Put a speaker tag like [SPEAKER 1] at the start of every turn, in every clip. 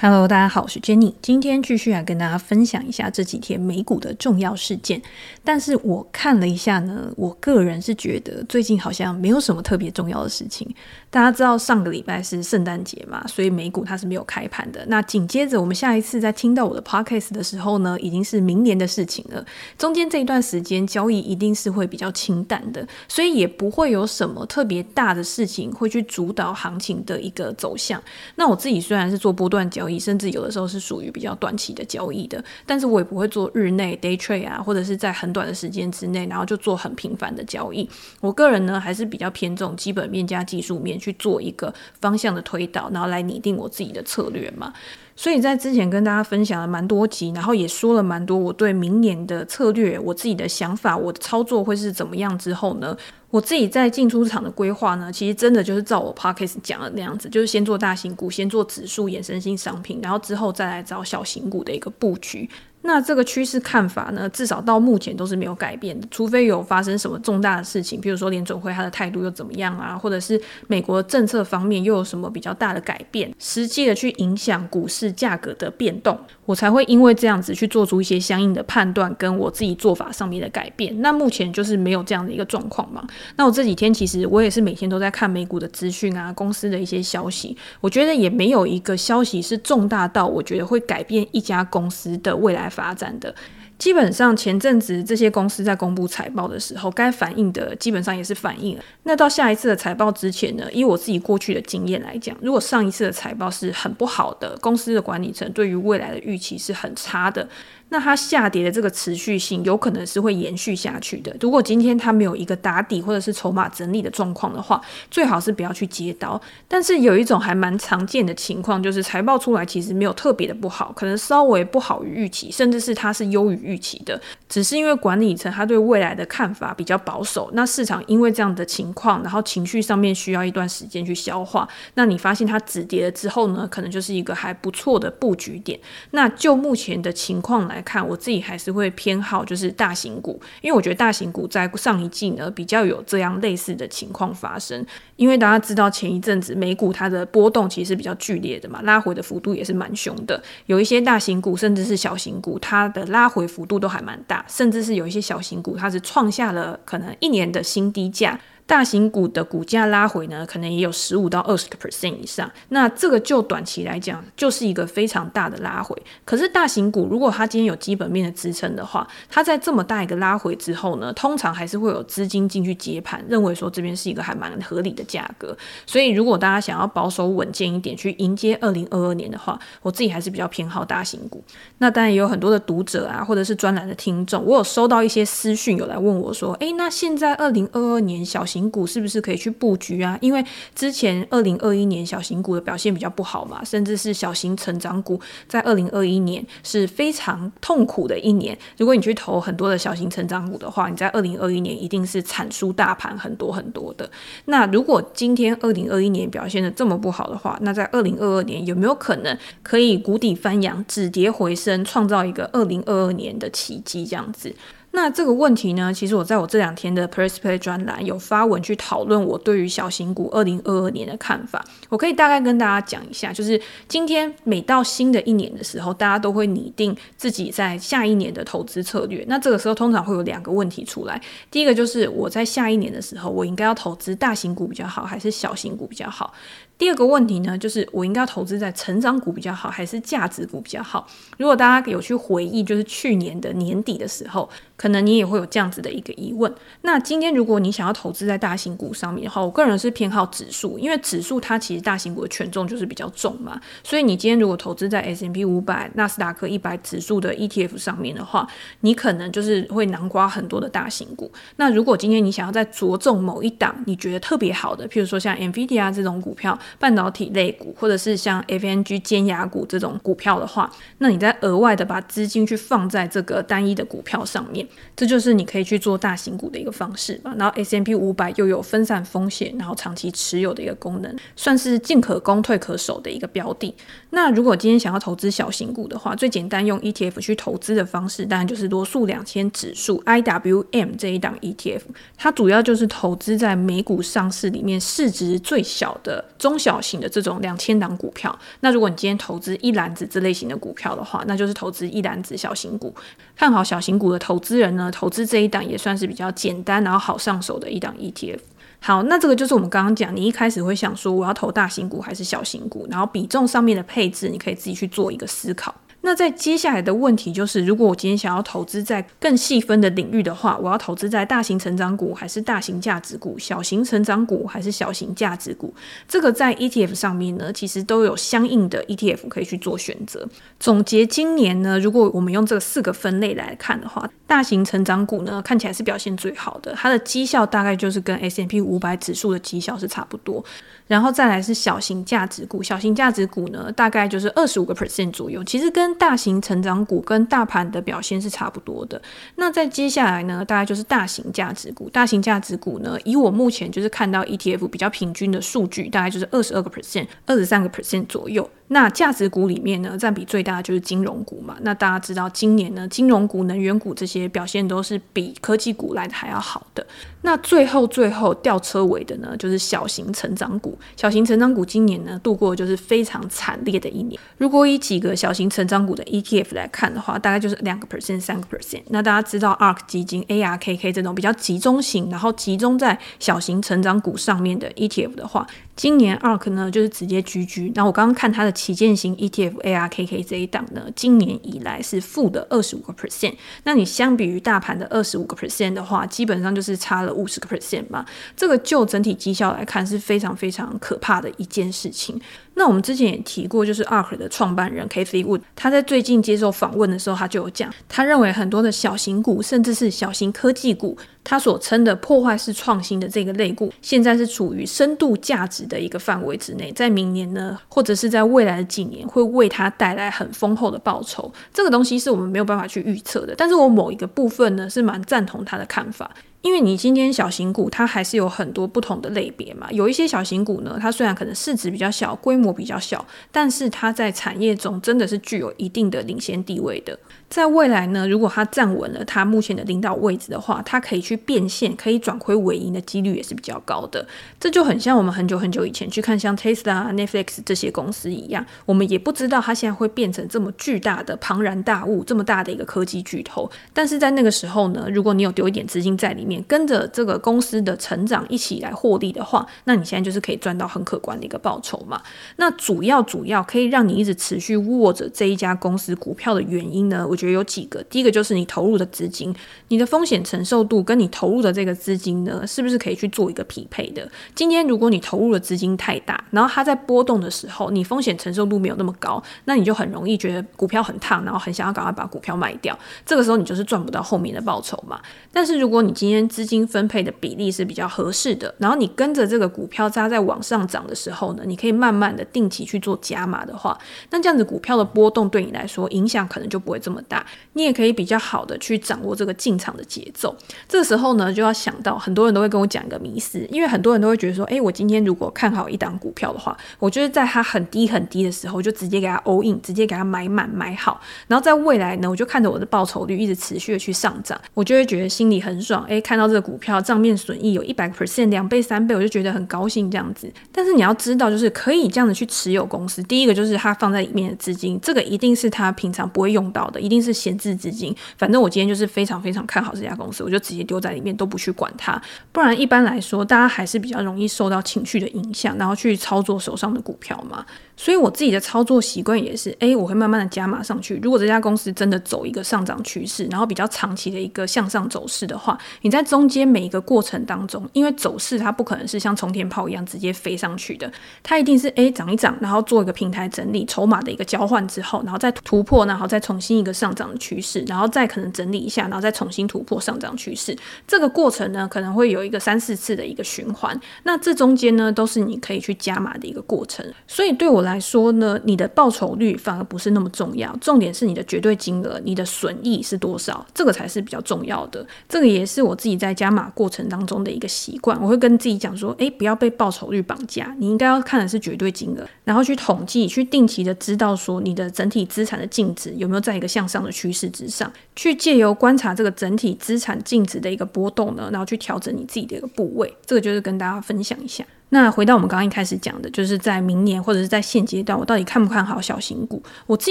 [SPEAKER 1] Hello，大家好，我是 Jenny，今天继续来跟大家分享一下这几天美股的重要事件。但是我看了一下呢，我个人是觉得最近好像没有什么特别重要的事情。大家知道上个礼拜是圣诞节嘛，所以美股它是没有开盘的。那紧接着我们下一次在听到我的 podcast 的时候呢，已经是明年的事情了。中间这一段时间交易一定是会比较清淡的，所以也不会有什么特别大的事情会去主导行情的一个走向。那我自己虽然是做波段交，甚至有的时候是属于比较短期的交易的，但是我也不会做日内 day trade 啊，或者是在很短的时间之内，然后就做很频繁的交易。我个人呢，还是比较偏重基本面加技术面去做一个方向的推导，然后来拟定我自己的策略嘛。所以在之前跟大家分享了蛮多集，然后也说了蛮多我对明年的策略、我自己的想法、我的操作会是怎么样之后呢，我自己在进出场的规划呢，其实真的就是照我 podcast 讲的那样子，就是先做大型股，先做指数衍生性商品，然后之后再来找小型股的一个布局。那这个趋势看法呢，至少到目前都是没有改变的，除非有发生什么重大的事情，比如说联准会它的态度又怎么样啊，或者是美国政策方面又有什么比较大的改变，实际的去影响股市价格的变动，我才会因为这样子去做出一些相应的判断，跟我自己做法上面的改变。那目前就是没有这样的一个状况嘛。那我这几天其实我也是每天都在看美股的资讯啊，公司的一些消息，我觉得也没有一个消息是重大到我觉得会改变一家公司的未来发展的。基本上前阵子这些公司在公布财报的时候，该反映的基本上也是反映了。那到下一次的财报之前呢，以我自己过去的经验来讲，如果上一次的财报是很不好的，公司的管理层对于未来的预期是很差的。那它下跌的这个持续性有可能是会延续下去的。如果今天它没有一个打底或者是筹码整理的状况的话，最好是不要去接刀。但是有一种还蛮常见的情况，就是财报出来其实没有特别的不好，可能稍微不好于预期，甚至是它是优于预期的，只是因为管理层他对未来的看法比较保守。那市场因为这样的情况，然后情绪上面需要一段时间去消化。那你发现它止跌了之后呢，可能就是一个还不错的布局点。那就目前的情况来来看，我自己还是会偏好就是大型股，因为我觉得大型股在上一季呢比较有这样类似的情况发生。因为大家知道前一阵子美股它的波动其实比较剧烈的嘛，拉回的幅度也是蛮凶的。有一些大型股甚至是小型股，它的拉回幅度都还蛮大，甚至是有一些小型股它是创下了可能一年的新低价。大型股的股价拉回呢，可能也有十五到二十个 percent 以上。那这个就短期来讲，就是一个非常大的拉回。可是大型股如果它今天有基本面的支撑的话，它在这么大一个拉回之后呢，通常还是会有资金进去接盘，认为说这边是一个还蛮合理的价格。所以如果大家想要保守稳健一点去迎接二零二二年的话，我自己还是比较偏好大型股。那当然也有很多的读者啊，或者是专栏的听众，我有收到一些私讯，有来问我说，诶，那现在二零二二年小型型股是不是可以去布局啊？因为之前二零二一年小型股的表现比较不好嘛，甚至是小型成长股在二零二一年是非常痛苦的一年。如果你去投很多的小型成长股的话，你在二零二一年一定是惨输大盘很多很多的。那如果今天二零二一年表现得这么不好的话，那在二零二二年有没有可能可以谷底翻扬、止跌回升，创造一个二零二二年的奇迹？这样子？那这个问题呢，其实我在我这两天的 Press Play 专栏有发文去讨论我对于小型股二零二二年的看法。我可以大概跟大家讲一下，就是今天每到新的一年的时候，大家都会拟定自己在下一年的投资策略。那这个时候通常会有两个问题出来，第一个就是我在下一年的时候，我应该要投资大型股比较好，还是小型股比较好？第二个问题呢，就是我应该投资在成长股比较好，还是价值股比较好？如果大家有去回忆，就是去年的年底的时候，可能你也会有这样子的一个疑问。那今天如果你想要投资在大型股上面的话，我个人是偏好指数，因为指数它其实大型股的权重就是比较重嘛。所以你今天如果投资在 S&P 五百、纳斯达克一百指数的 ETF 上面的话，你可能就是会囊括很多的大型股。那如果今天你想要再着重某一档你觉得特别好的，譬如说像 NVIDIA 这种股票。半导体类股，或者是像 FNG 尖牙股这种股票的话，那你再额外的把资金去放在这个单一的股票上面，这就是你可以去做大型股的一个方式吧。然后 S&P 五百又有分散风险，然后长期持有的一个功能，算是进可攻退可守的一个标的。那如果今天想要投资小型股的话，最简单用 ETF 去投资的方式，当然就是罗素两千指数 IWM 这一档 ETF，它主要就是投资在美股上市里面市值最小的中。小型的这种两千档股票。那如果你今天投资一篮子这类型的股票的话，那就是投资一篮子小型股。看好小型股的投资人呢，投资这一档也算是比较简单，然后好上手的一档 ETF。好，那这个就是我们刚刚讲，你一开始会想说我要投大型股还是小型股，然后比重上面的配置，你可以自己去做一个思考。那在接下来的问题就是，如果我今天想要投资在更细分的领域的话，我要投资在大型成长股还是大型价值股，小型成长股还是小型价值股？这个在 ETF 上面呢，其实都有相应的 ETF 可以去做选择。总结今年呢，如果我们用这四个分类来看的话，大型成长股呢看起来是表现最好的，它的绩效大概就是跟 S&P 五百指数的绩效是差不多。然后再来是小型价值股，小型价值股呢大概就是二十五个 percent 左右，其实跟大型成长股跟大盘的表现是差不多的。那在接下来呢，大概就是大型价值股。大型价值股呢，以我目前就是看到 ETF 比较平均的数据，大概就是二十二个 percent，二十三个 percent 左右。那价值股里面呢，占比最大的就是金融股嘛。那大家知道，今年呢，金融股、能源股这些表现都是比科技股来的还要好的。那最后最后吊车尾的呢，就是小型成长股。小型成长股今年呢，度过就是非常惨烈的一年。如果以几个小型成长股的 ETF 来看的话，大概就是两个 percent、三个 percent。那大家知道 ARK 基金、ARKK 这种比较集中型，然后集中在小型成长股上面的 ETF 的话，今年 ARK 呢就是直接 GG。那我刚刚看它的旗舰型 ETF ARKK 这一档呢，今年以来是负的二十五个 percent。那你相比于大盘的二十五个 percent 的话，基本上就是差了五十个 percent 嘛。这个就整体绩效来看是非常非常可怕的一件事情。那我们之前也提过，就是 ARK 的创办人 Kathy Wood，他在最近接受访问的时候，他就有讲，他认为很多的小型股，甚至是小型科技股，他所称的破坏式创新的这个类股，现在是处于深度价值的一个范围之内，在明年呢，或者是在未来的几年，会为他带来很丰厚的报酬。这个东西是我们没有办法去预测的，但是我某一个部分呢，是蛮赞同他的看法。因为你今天小型股它还是有很多不同的类别嘛，有一些小型股呢，它虽然可能市值比较小，规模比较小，但是它在产业中真的是具有一定的领先地位的。在未来呢，如果它站稳了它目前的领导位置的话，它可以去变现，可以转亏为盈的几率也是比较高的。这就很像我们很久很久以前去看像 Tesla、Netflix 这些公司一样，我们也不知道它现在会变成这么巨大的庞然大物，这么大的一个科技巨头。但是在那个时候呢，如果你有丢一点资金在里面，跟着这个公司的成长一起来获利的话，那你现在就是可以赚到很可观的一个报酬嘛。那主要主要可以让你一直持续握着这一家公司股票的原因呢，我觉得有几个。第一个就是你投入的资金，你的风险承受度跟你投入的这个资金呢，是不是可以去做一个匹配的？今天如果你投入的资金太大，然后它在波动的时候，你风险承受度没有那么高，那你就很容易觉得股票很烫，然后很想要赶快把股票卖掉。这个时候你就是赚不到后面的报酬嘛。但是如果你今天资金分配的比例是比较合适的，然后你跟着这个股票扎在往上涨的时候呢，你可以慢慢的定期去做加码的话，那这样子股票的波动对你来说影响可能就不会这么大。你也可以比较好的去掌握这个进场的节奏。这时候呢，就要想到很多人都会跟我讲一个迷思，因为很多人都会觉得说，诶，我今天如果看好一档股票的话，我就是在它很低很低的时候就直接给它 all in，直接给它买满买好，然后在未来呢，我就看着我的报酬率一直持续的去上涨，我就会觉得心里很爽。诶，看到这个股票账面损益有一百个 percent，两倍三倍，我就觉得很高兴这样子。但是你要知道，就是可以这样子去持有公司，第一个就是它放在里面的资金，这个一定是它平常不会用到的，一定是闲置资金。反正我今天就是非常非常看好这家公司，我就直接丢在里面，都不去管它。不然一般来说，大家还是比较容易受到情绪的影响，然后去操作手上的股票嘛。所以我自己的操作习惯也是，诶，我会慢慢的加码上去。如果这家公司真的走一个上涨趋势，然后比较长期的一个向上走势的话，你在中间每一个过程当中，因为走势它不可能是像冲天炮一样直接飞上去的，它一定是诶涨一涨，然后做一个平台整理，筹码的一个交换之后，然后再突破，然后再重新一个上涨的趋势，然后再可能整理一下，然后再重新突破上涨趋势。这个过程呢，可能会有一个三四次的一个循环。那这中间呢，都是你可以去加码的一个过程。所以对我来来说呢，你的报酬率反而不是那么重要，重点是你的绝对金额，你的损益是多少，这个才是比较重要的。这个也是我自己在加码过程当中的一个习惯。我会跟自己讲说，诶，不要被报酬率绑架，你应该要看的是绝对金额，然后去统计，去定期的知道说你的整体资产的净值有没有在一个向上的趋势之上，去借由观察这个整体资产净值的一个波动呢，然后去调整你自己的一个部位。这个就是跟大家分享一下。那回到我们刚刚一开始讲的，就是在明年或者是在现阶段，我到底看不看好小型股？我自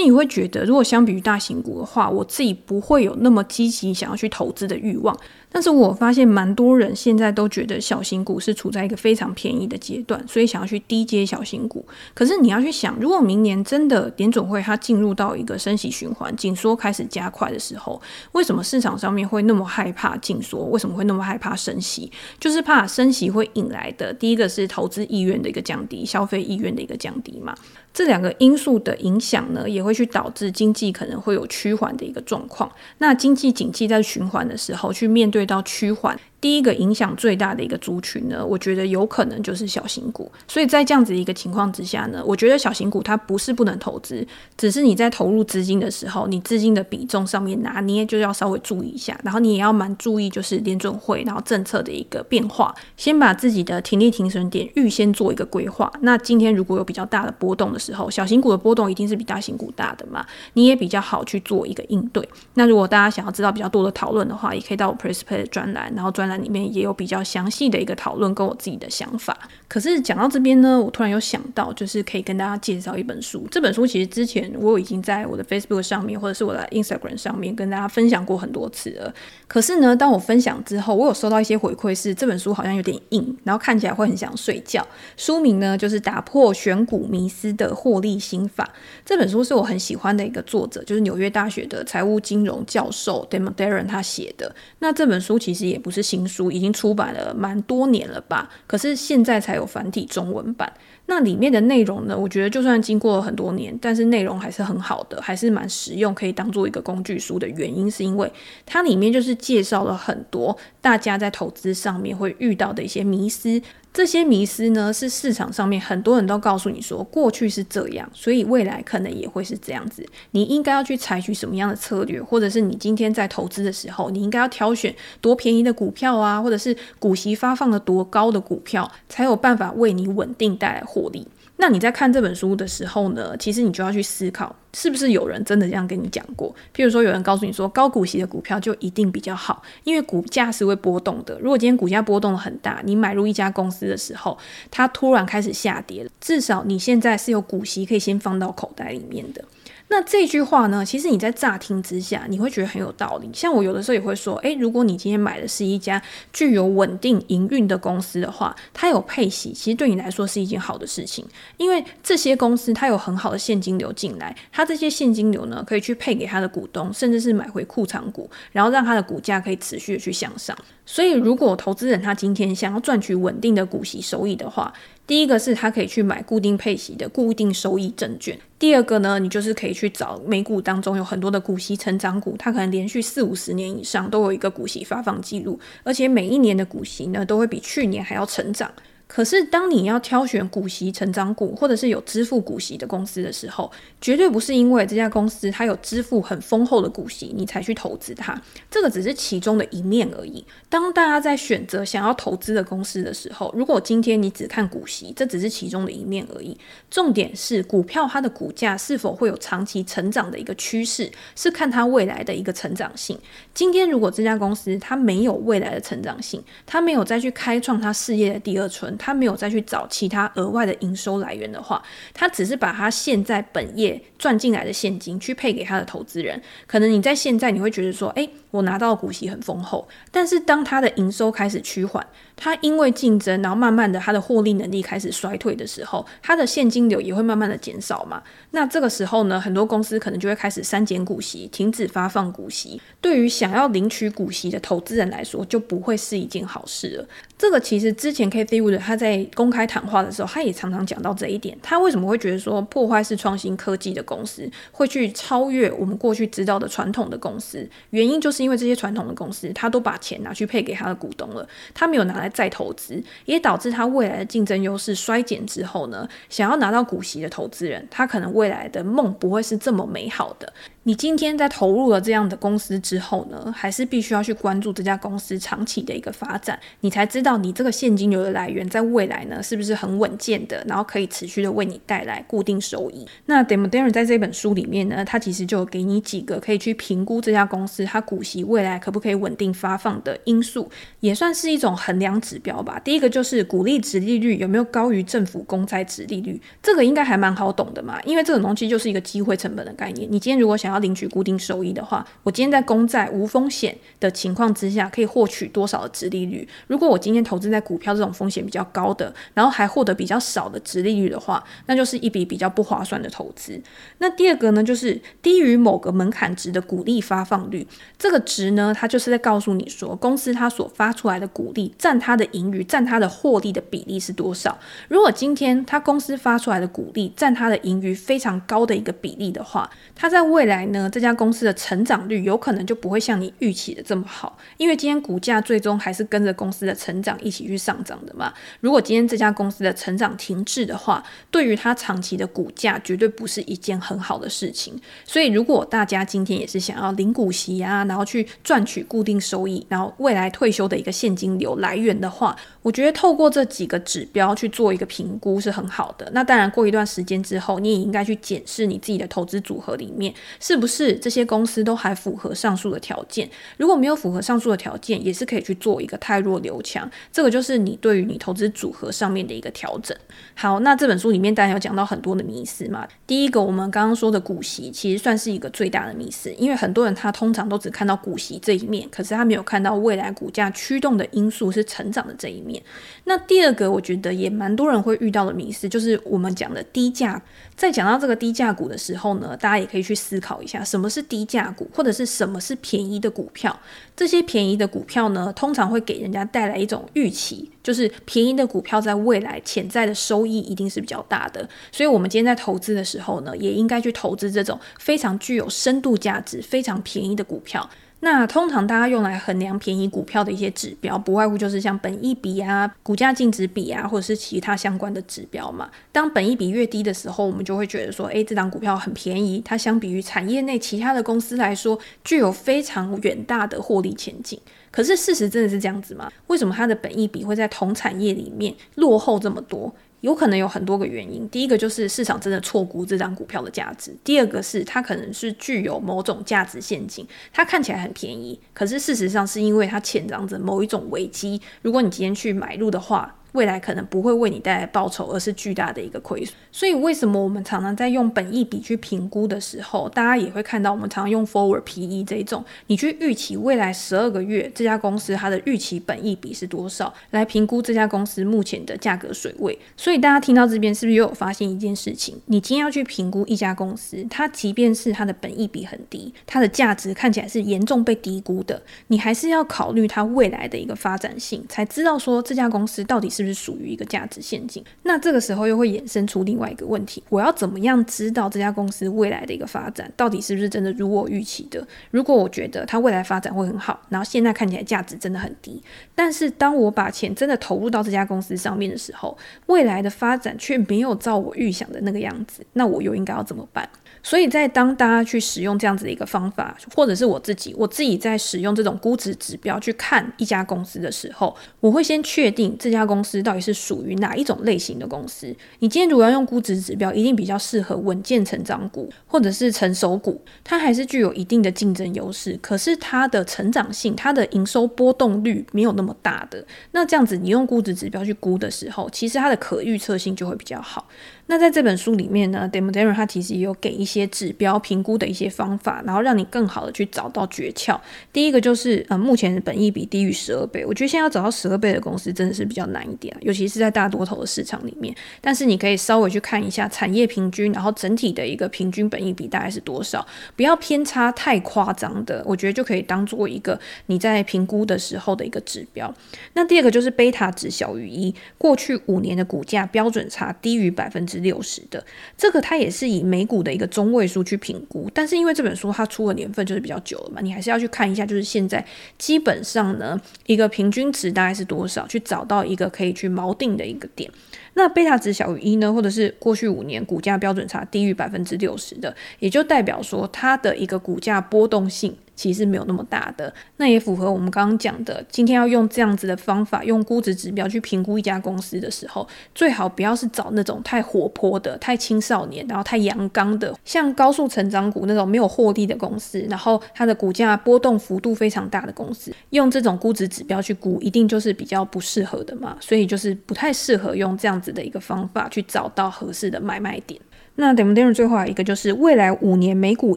[SPEAKER 1] 己会觉得，如果相比于大型股的话，我自己不会有那么积极想要去投资的欲望。但是我发现蛮多人现在都觉得小型股是处在一个非常便宜的阶段，所以想要去低阶小型股。可是你要去想，如果明年真的联准会它进入到一个升息循环、紧缩开始加快的时候，为什么市场上面会那么害怕紧缩？为什么会那么害怕升息？就是怕升息会引来的第一个是投资意愿的一个降低，消费意愿的一个降低嘛。这两个因素的影响呢，也会去导致经济可能会有趋缓的一个状况。那经济景气在循环的时候，去面对到趋缓。第一个影响最大的一个族群呢，我觉得有可能就是小型股。所以在这样子一个情况之下呢，我觉得小型股它不是不能投资，只是你在投入资金的时候，你资金的比重上面拿捏就要稍微注意一下。然后你也要蛮注意，就是联准会然后政策的一个变化，先把自己的停利停损点预先做一个规划。那今天如果有比较大的波动的时候，小型股的波动一定是比大型股大的嘛，你也比较好去做一个应对。那如果大家想要知道比较多的讨论的话，也可以到我 Press Play 专栏，然后专栏里面也有比较详细的一个讨论跟我自己的想法。可是讲到这边呢，我突然有想到，就是可以跟大家介绍一本书。这本书其实之前我已经在我的 Facebook 上面，或者是我的 Instagram 上面跟大家分享过很多次了。可是呢，当我分享之后，我有收到一些回馈，是这本书好像有点硬，然后看起来会很想睡觉。书名呢，就是《打破选股迷思的获利心法》。这本书是我很喜欢的一个作者，就是纽约大学的财务金融教授 Damon Darren 他写的。那这本书其实也不是新书，已经出版了蛮多年了吧？可是现在才有繁体中文版。那里面的内容呢，我觉得就算经过了很多年，但是内容还是很好的，还是蛮实用，可以当做一个工具书的原因，是因为它里面就是介绍了很多大家在投资上面会遇到的一些迷思。这些迷思呢，是市场上面很多人都告诉你说，过去是这样，所以未来可能也会是这样子。你应该要去采取什么样的策略，或者是你今天在投资的时候，你应该要挑选多便宜的股票啊，或者是股息发放了多高的股票，才有办法为你稳定带来获利。那你在看这本书的时候呢，其实你就要去思考，是不是有人真的这样跟你讲过？譬如说，有人告诉你说，高股息的股票就一定比较好，因为股价是会波动的。如果今天股价波动很大，你买入一家公司的时候，它突然开始下跌了，至少你现在是有股息可以先放到口袋里面的。那这句话呢，其实你在乍听之下，你会觉得很有道理。像我有的时候也会说，诶，如果你今天买的是一家具有稳定营运的公司的话，它有配息，其实对你来说是一件好的事情，因为这些公司它有很好的现金流进来，它这些现金流呢，可以去配给它的股东，甚至是买回库藏股，然后让它的股价可以持续的去向上。所以，如果投资人他今天想要赚取稳定的股息收益的话，第一个是他可以去买固定配息的固定收益证券。第二个呢，你就是可以去找美股当中有很多的股息成长股，它可能连续四五十年以上都有一个股息发放记录，而且每一年的股息呢都会比去年还要成长。可是，当你要挑选股息成长股，或者是有支付股息的公司的时候，绝对不是因为这家公司它有支付很丰厚的股息，你才去投资它。这个只是其中的一面而已。当大家在选择想要投资的公司的时候，如果今天你只看股息，这只是其中的一面而已。重点是股票它的股价是否会有长期成长的一个趋势，是看它未来的一个成长性。今天如果这家公司它没有未来的成长性，它没有再去开创它事业的第二春。他没有再去找其他额外的营收来源的话，他只是把他现在本业赚进来的现金去配给他的投资人。可能你在现在你会觉得说，诶，我拿到股息很丰厚。但是当他的营收开始趋缓，他因为竞争，然后慢慢的他的获利能力开始衰退的时候，他的现金流也会慢慢的减少嘛。那这个时候呢，很多公司可能就会开始删减股息，停止发放股息。对于想要领取股息的投资人来说，就不会是一件好事了。这个其实之前 Cathie Wood 他在公开谈话的时候，他也常常讲到这一点。他为什么会觉得说破坏式创新科技的公司会去超越我们过去知道的传统的公司？原因就是因为这些传统的公司，他都把钱拿去配给他的股东了，他没有拿来再投资，也导致他未来的竞争优势衰减之后呢，想要拿到股息的投资人，他可能未来的梦不会是这么美好的。你今天在投入了这样的公司之后呢，还是必须要去关注这家公司长期的一个发展，你才知道你这个现金流的来源在未来呢是不是很稳健的，然后可以持续的为你带来固定收益。那 d e m o d e r 在这本书里面呢，他其实就给你几个可以去评估这家公司它股息未来可不可以稳定发放的因素，也算是一种衡量指标吧。第一个就是股利值利率有没有高于政府公债值利率，这个应该还蛮好懂的嘛，因为这种东西就是一个机会成本的概念。你今天如果想要领取固定收益的话，我今天在公债无风险的情况之下，可以获取多少的殖利率？如果我今天投资在股票这种风险比较高的，然后还获得比较少的殖利率的话，那就是一笔比较不划算的投资。那第二个呢，就是低于某个门槛值的股利发放率，这个值呢，它就是在告诉你说，公司它所发出来的股利占它的盈余、占它的获利的比例是多少。如果今天它公司发出来的股利占它的盈余非常高的一个比例的话，它在未来来呢，这家公司的成长率有可能就不会像你预期的这么好，因为今天股价最终还是跟着公司的成长一起去上涨的嘛。如果今天这家公司的成长停滞的话，对于它长期的股价绝对不是一件很好的事情。所以，如果大家今天也是想要领股息啊，然后去赚取固定收益，然后未来退休的一个现金流来源的话，我觉得透过这几个指标去做一个评估是很好的。那当然，过一段时间之后，你也应该去检视你自己的投资组合里面是不是这些公司都还符合上述的条件。如果没有符合上述的条件，也是可以去做一个汰弱留强。这个就是你对于你投资组合上面的一个调整。好，那这本书里面当然有讲到很多的迷思嘛。第一个，我们刚刚说的股息，其实算是一个最大的迷思，因为很多人他通常都只看到股息这一面，可是他没有看到未来股价驱动的因素是成长的这一面。那第二个，我觉得也蛮多人会遇到的迷思，就是我们讲的低价。在讲到这个低价股的时候呢，大家也可以去思考一下，什么是低价股，或者是什么是便宜的股票。这些便宜的股票呢，通常会给人家带来一种预期，就是便宜的股票在未来潜在的收益一定是比较大的。所以，我们今天在投资的时候呢，也应该去投资这种非常具有深度价值、非常便宜的股票。那通常大家用来衡量便宜股票的一些指标，不外乎就是像本益比啊、股价净值比啊，或者是其他相关的指标嘛。当本益比越低的时候，我们就会觉得说，诶，这档股票很便宜，它相比于产业内其他的公司来说，具有非常远大的获利前景。可是事实真的是这样子吗？为什么它的本益比会在同产业里面落后这么多？有可能有很多个原因，第一个就是市场真的错估这张股票的价值，第二个是它可能是具有某种价值陷阱，它看起来很便宜，可是事实上是因为它潜藏着某一种危机，如果你今天去买入的话。未来可能不会为你带来报酬，而是巨大的一个亏损。所以，为什么我们常常在用本益比去评估的时候，大家也会看到我们常常用 forward PE 这种，你去预期未来十二个月这家公司它的预期本益比是多少，来评估这家公司目前的价格水位。所以，大家听到这边是不是又有发现一件事情？你今天要去评估一家公司，它即便是它的本益比很低，它的价值看起来是严重被低估的，你还是要考虑它未来的一个发展性，才知道说这家公司到底是是不是属于一个价值陷阱，那这个时候又会衍生出另外一个问题：我要怎么样知道这家公司未来的一个发展到底是不是真的如我预期的？如果我觉得它未来发展会很好，然后现在看起来价值真的很低，但是当我把钱真的投入到这家公司上面的时候，未来的发展却没有照我预想的那个样子，那我又应该要怎么办？所以在当大家去使用这样子的一个方法，或者是我自己，我自己在使用这种估值指标去看一家公司的时候，我会先确定这家公司到底是属于哪一种类型的公司。你今天如果要用估值指标，一定比较适合稳健成长股或者是成熟股，它还是具有一定的竞争优势，可是它的成长性、它的营收波动率没有那么大的。那这样子，你用估值指标去估的时候，其实它的可预测性就会比较好。那在这本书里面呢，Demo Darren 他其实也有给一些些指标评估的一些方法，然后让你更好的去找到诀窍。第一个就是，呃，目前的本益比低于十二倍，我觉得现在要找到十二倍的公司真的是比较难一点，尤其是在大多头的市场里面。但是你可以稍微去看一下产业平均，然后整体的一个平均本益比大概是多少，不要偏差太夸张的，我觉得就可以当做一个你在评估的时候的一个指标。那第二个就是贝塔值小于一，过去五年的股价标准差低于百分之六十的这个，它也是以美股的一个中位数去评估，但是因为这本书它出的年份就是比较久了嘛，你还是要去看一下，就是现在基本上呢，一个平均值大概是多少，去找到一个可以去锚定的一个点。那贝塔值小于一呢，或者是过去五年股价标准差低于百分之六十的，也就代表说它的一个股价波动性。其实没有那么大的，那也符合我们刚刚讲的。今天要用这样子的方法，用估值指标去评估一家公司的时候，最好不要是找那种太活泼的、太青少年，然后太阳刚的，像高速成长股那种没有获利的公司，然后它的股价波动幅度非常大的公司，用这种估值指标去估，一定就是比较不适合的嘛。所以就是不太适合用这样子的一个方法去找到合适的买卖点。那 demodern 最后一个就是未来五年每股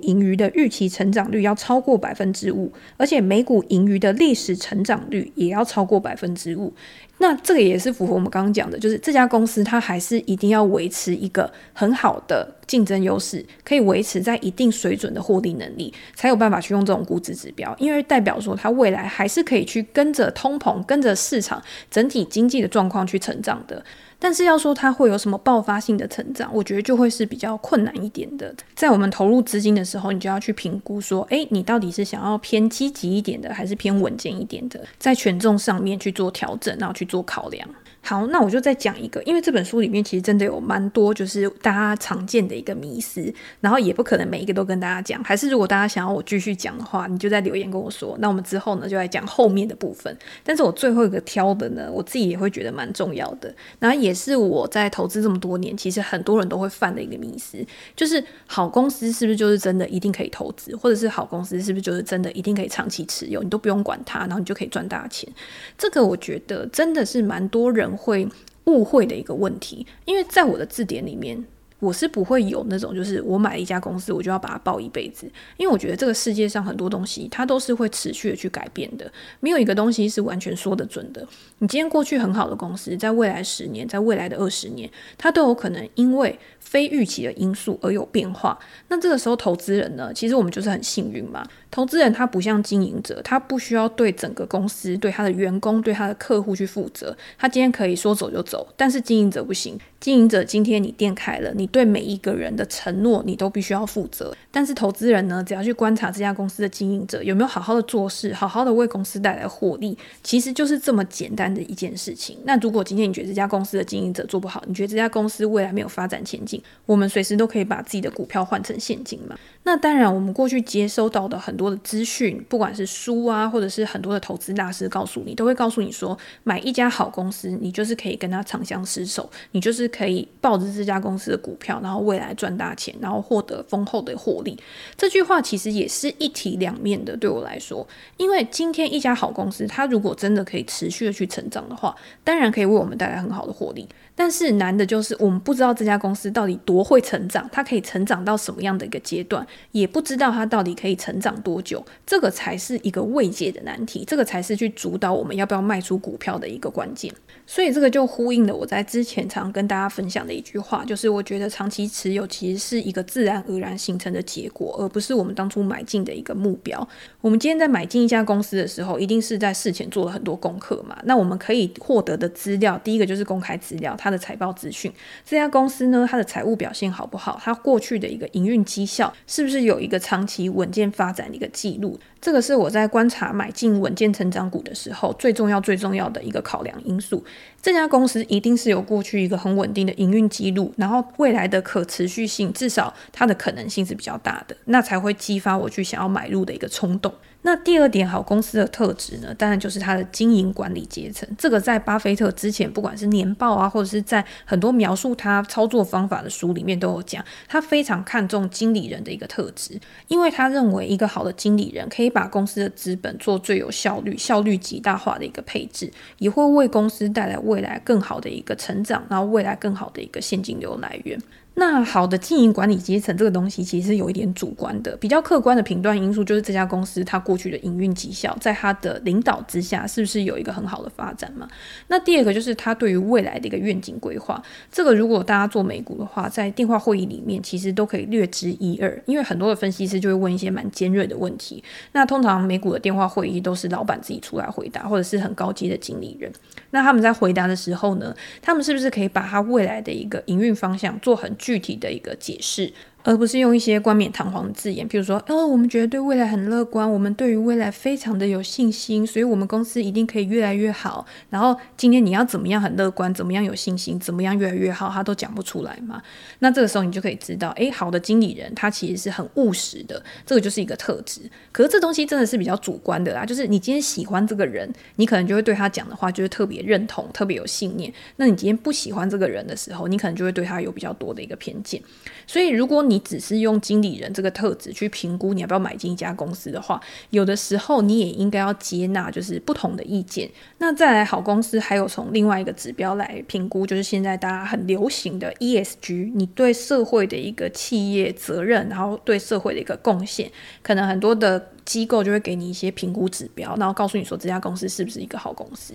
[SPEAKER 1] 盈余的预期成长率要超过百分之五，而且每股盈余的历史成长率也要超过百分之五。那这个也是符合我们刚刚讲的，就是这家公司它还是一定要维持一个很好的竞争优势，可以维持在一定水准的获利能力，才有办法去用这种估值指标，因为代表说它未来还是可以去跟着通膨、跟着市场整体经济的状况去成长的。但是要说它会有什么爆发性的成长，我觉得就会是比较困难一点的。在我们投入资金的时候，你就要去评估说，诶，你到底是想要偏积极一点的，还是偏稳健一点的，在权重上面去做调整，然后去做考量。好，那我就再讲一个，因为这本书里面其实真的有蛮多就是大家常见的一个迷思，然后也不可能每一个都跟大家讲，还是如果大家想要我继续讲的话，你就在留言跟我说，那我们之后呢就来讲后面的部分。但是我最后一个挑的呢，我自己也会觉得蛮重要的，然后也是我在投资这么多年，其实很多人都会犯的一个迷思，就是好公司是不是就是真的一定可以投资，或者是好公司是不是就是真的一定可以长期持有，你都不用管它，然后你就可以赚大钱？这个我觉得真的是蛮多人会误会的一个问题，因为在我的字典里面，我是不会有那种就是我买了一家公司，我就要把它抱一辈子，因为我觉得这个世界上很多东西它都是会持续的去改变的，没有一个东西是完全说得准的。你今天过去很好的公司，在未来十年，在未来的二十年，它都有可能因为非预期的因素而有变化。那这个时候，投资人呢，其实我们就是很幸运嘛。投资人他不像经营者，他不需要对整个公司、对他的员工、对他的客户去负责。他今天可以说走就走，但是经营者不行。经营者今天你店开了，你对每一个人的承诺你都必须要负责。但是投资人呢，只要去观察这家公司的经营者有没有好好的做事，好好的为公司带来获利，其实就是这么简单的一件事情。那如果今天你觉得这家公司的经营者做不好，你觉得这家公司未来没有发展前景，我们随时都可以把自己的股票换成现金嘛。那当然，我们过去接收到的很多的资讯，不管是书啊，或者是很多的投资大师告诉你，都会告诉你说，买一家好公司，你就是可以跟他长相厮守，你就是可以抱着这家公司的股票，然后未来赚大钱，然后获得丰厚的获利。这句话其实也是一体两面的，对我来说，因为今天一家好公司，它如果真的可以持续的去成长的话，当然可以为我们带来很好的获利。但是难的就是我们不知道这家公司到底多会成长，它可以成长到什么样的一个阶段，也不知道它到底可以成长多久，这个才是一个未解的难题，这个才是去主导我们要不要卖出股票的一个关键。所以这个就呼应了我在之前常跟大家分享的一句话，就是我觉得长期持有其实是一个自然而然形成的结果，而不是我们当初买进的一个目标。我们今天在买进一家公司的时候，一定是在事前做了很多功课嘛。那我们可以获得的资料，第一个就是公开资料，它的财报资讯，这家公司呢，它的财务表现好不好？它过去的一个营运绩效是不是有一个长期稳健发展的一个记录？这个是我在观察买进稳健成长股的时候最重要、最重要的一个考量因素。这家公司一定是有过去一个很稳定的营运记录，然后未来的可持续性，至少它的可能性是比较大的，那才会激发我去想要买入的一个冲动。那第二点，好公司的特质呢，当然就是它的经营管理阶层。这个在巴菲特之前，不管是年报啊，或者是在很多描述他操作方法的书里面都有讲，他非常看重经理人的一个特质，因为他认为一个好的经理人可以把公司的资本做最有效率、效率极大化的一个配置，也会为公司带来未来更好的一个成长，然后未来更好的一个现金流来源。那好的经营管理阶层这个东西其实是有一点主观的，比较客观的评断因素就是这家公司它过去的营运绩效，在它的领导之下是不是有一个很好的发展嘛？那第二个就是它对于未来的一个愿景规划，这个如果大家做美股的话，在电话会议里面其实都可以略知一二，因为很多的分析师就会问一些蛮尖锐的问题。那通常美股的电话会议都是老板自己出来回答，或者是很高阶的经理人。那他们在回答的时候呢，他们是不是可以把他未来的一个营运方向做很具体的一个解释，而不是用一些冠冕堂皇的字眼，比如说，哦，我们觉得对未来很乐观，我们对于未来非常的有信心，所以我们公司一定可以越来越好。然后今天你要怎么样很乐观，怎么样有信心，怎么样越来越好，他都讲不出来嘛。那这个时候你就可以知道，诶，好的经理人他其实是很务实的，这个就是一个特质。可是这东西真的是比较主观的啦，就是你今天喜欢这个人，你可能就会对他讲的话就是特别认同，特别有信念。那你今天不喜欢这个人的时候，你可能就会对他有比较多的一个偏见。所以如果你只是用经理人这个特质去评估你要不要买进一家公司的话，有的时候你也应该要接纳就是不同的意见。那再来，好公司还有从另外一个指标来评估，就是现在大家很流行的 ESG，你对社会的一个企业责任，然后对社会的一个贡献，可能很多的。机构就会给你一些评估指标，然后告诉你说这家公司是不是一个好公司。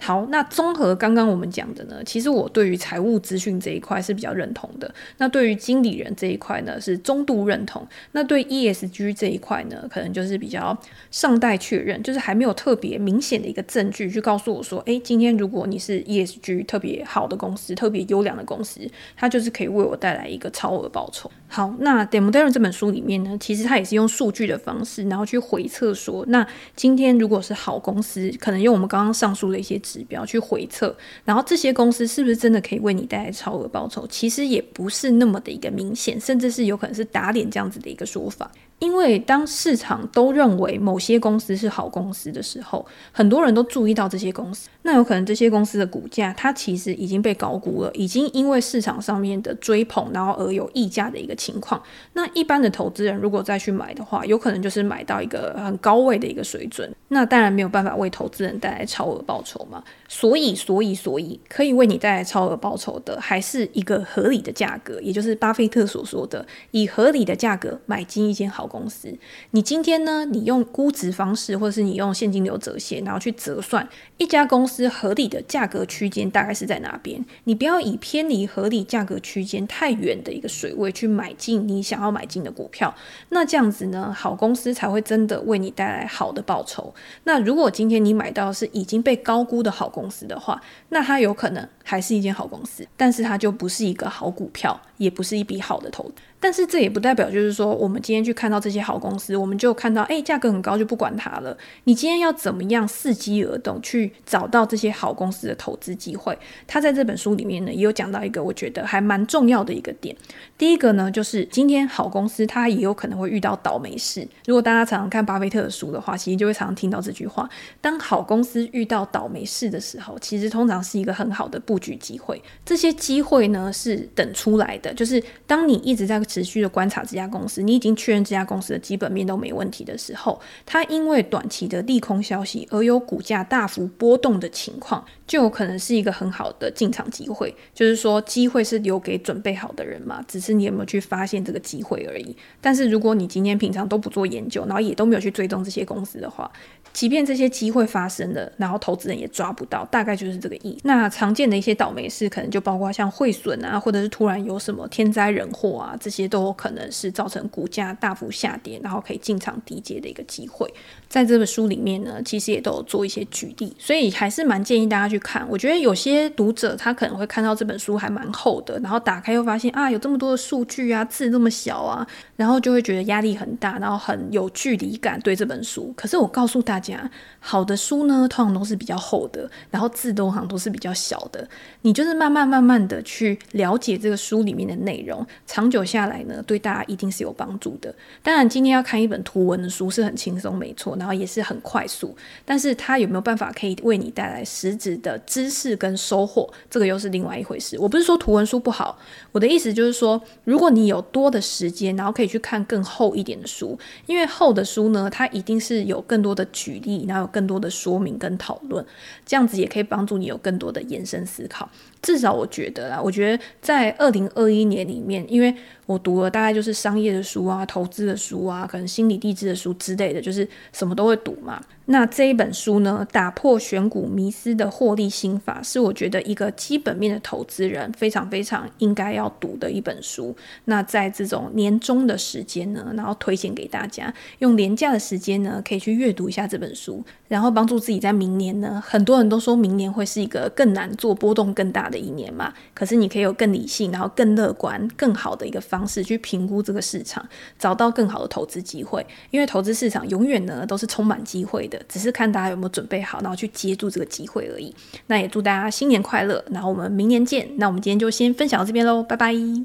[SPEAKER 1] 好，那综合刚刚我们讲的呢，其实我对于财务资讯这一块是比较认同的。那对于经理人这一块呢，是中度认同。那对 ESG 这一块呢，可能就是比较尚待确认，就是还没有特别明显的一个证据去告诉我说，诶，今天如果你是 ESG 特别好的公司，特别优良的公司，它就是可以为我带来一个超额报酬。好，那 De Modern 这本书里面呢，其实它也是用数据的方式，然后去回测说，那今天如果是好公司，可能用我们刚刚上述的一些指标去回测，然后这些公司是不是真的可以为你带来超额报酬？其实也不是那么的一个明显，甚至这是有可能是打脸这样子的一个说法。因为当市场都认为某些公司是好公司的时候，很多人都注意到这些公司，那有可能这些公司的股价它其实已经被高估了，已经因为市场上面的追捧，然后而有溢价的一个情况。那一般的投资人如果再去买的话，有可能就是买到一个很高位的一个水准，那当然没有办法为投资人带来超额报酬嘛。所以，所以，所以可以为你带来超额报酬的，还是一个合理的价格，也就是巴菲特所说的，以合理的价格买进一间好公司。你今天呢，你用估值方式，或者是你用现金流折现，然后去折算一家公司合理的价格区间大概是在哪边？你不要以偏离合理价格区间太远的一个水位去买进你想要买进的股票，那这样子呢，好公司才会真的为你带来好的报酬。那如果今天你买到是已经被高估的好公司，公司的话，那它有可能还是一间好公司，但是它就不是一个好股票，也不是一笔好的投资。但是这也不代表就是说，我们今天去看到这些好公司，我们就看到，哎，价格很高就不管它了。你今天要怎么样伺机而动，去找到这些好公司的投资机会？他在这本书里面呢，也有讲到一个我觉得还蛮重要的一个点。第一个呢，就是今天好公司它也有可能会遇到倒霉事。如果大家常常看巴菲特的书的话，其实就会常常听到这句话：当好公司遇到倒霉事的时候，其实通常是一个很好的布局机会。这些机会呢，是等出来的，就是当你一直在。持续的观察这家公司，你已经确认这家公司的基本面都没问题的时候，它因为短期的利空消息而有股价大幅波动的情况，就有可能是一个很好的进场机会。就是说，机会是留给准备好的人嘛，只是你有没有去发现这个机会而已。但是如果你今天平常都不做研究，然后也都没有去追踪这些公司的话，即便这些机会发生了，然后投资人也抓不到，大概就是这个意思。那常见的一些倒霉事，可能就包括像汇损啊，或者是突然有什么天灾人祸啊这些。都有可能是造成股价大幅下跌，然后可以进场低接的一个机会。在这本书里面呢，其实也都有做一些举例，所以还是蛮建议大家去去看。我觉得有些读者他可能会看到这本书还蛮厚的，然后打开又发现啊，有这么多的数据啊，字这么小啊，然后就会觉得压力很大，然后很有距离感对这本书。可是我告诉大家，好的书呢，通常都是比较厚的，然后字都好像都是比较小的。你就是慢慢慢慢的去了解这个书里面的内容，长久下。来呢，对大家一定是有帮助的。当然，今天要看一本图文的书是很轻松，没错，然后也是很快速。但是它有没有办法可以为你带来实质的知识跟收获，这个又是另外一回事。我不是说图文书不好，我的意思就是说，如果你有多的时间，然后可以去看更厚一点的书，因为厚的书呢，它一定是有更多的举例，然后有更多的说明跟讨论，这样子也可以帮助你有更多的延伸思考。至少我觉得啦，我觉得在二零二一年里面，因为我读了大概就是商业的书啊、投资的书啊、可能心理励志的书之类的，就是什么都会读嘛。那这一本书呢，打破选股迷思的获利心法，是我觉得一个基本面的投资人非常非常应该要读的一本书。那在这种年终的时间呢，然后推荐给大家，用廉价的时间呢，可以去阅读一下这本书，然后帮助自己在明年呢，很多人都说明年会是一个更难做、波动更大的一年嘛。可是你可以有更理性、然后更乐观、更好的一个方式去评估这个市场，找到更好的投资机会。因为投资市场永远呢都是充满机会的。只是看大家有没有准备好，然后去接住这个机会而已。那也祝大家新年快乐，然后我们明年见。那我们今天就先分享到这边喽，拜拜。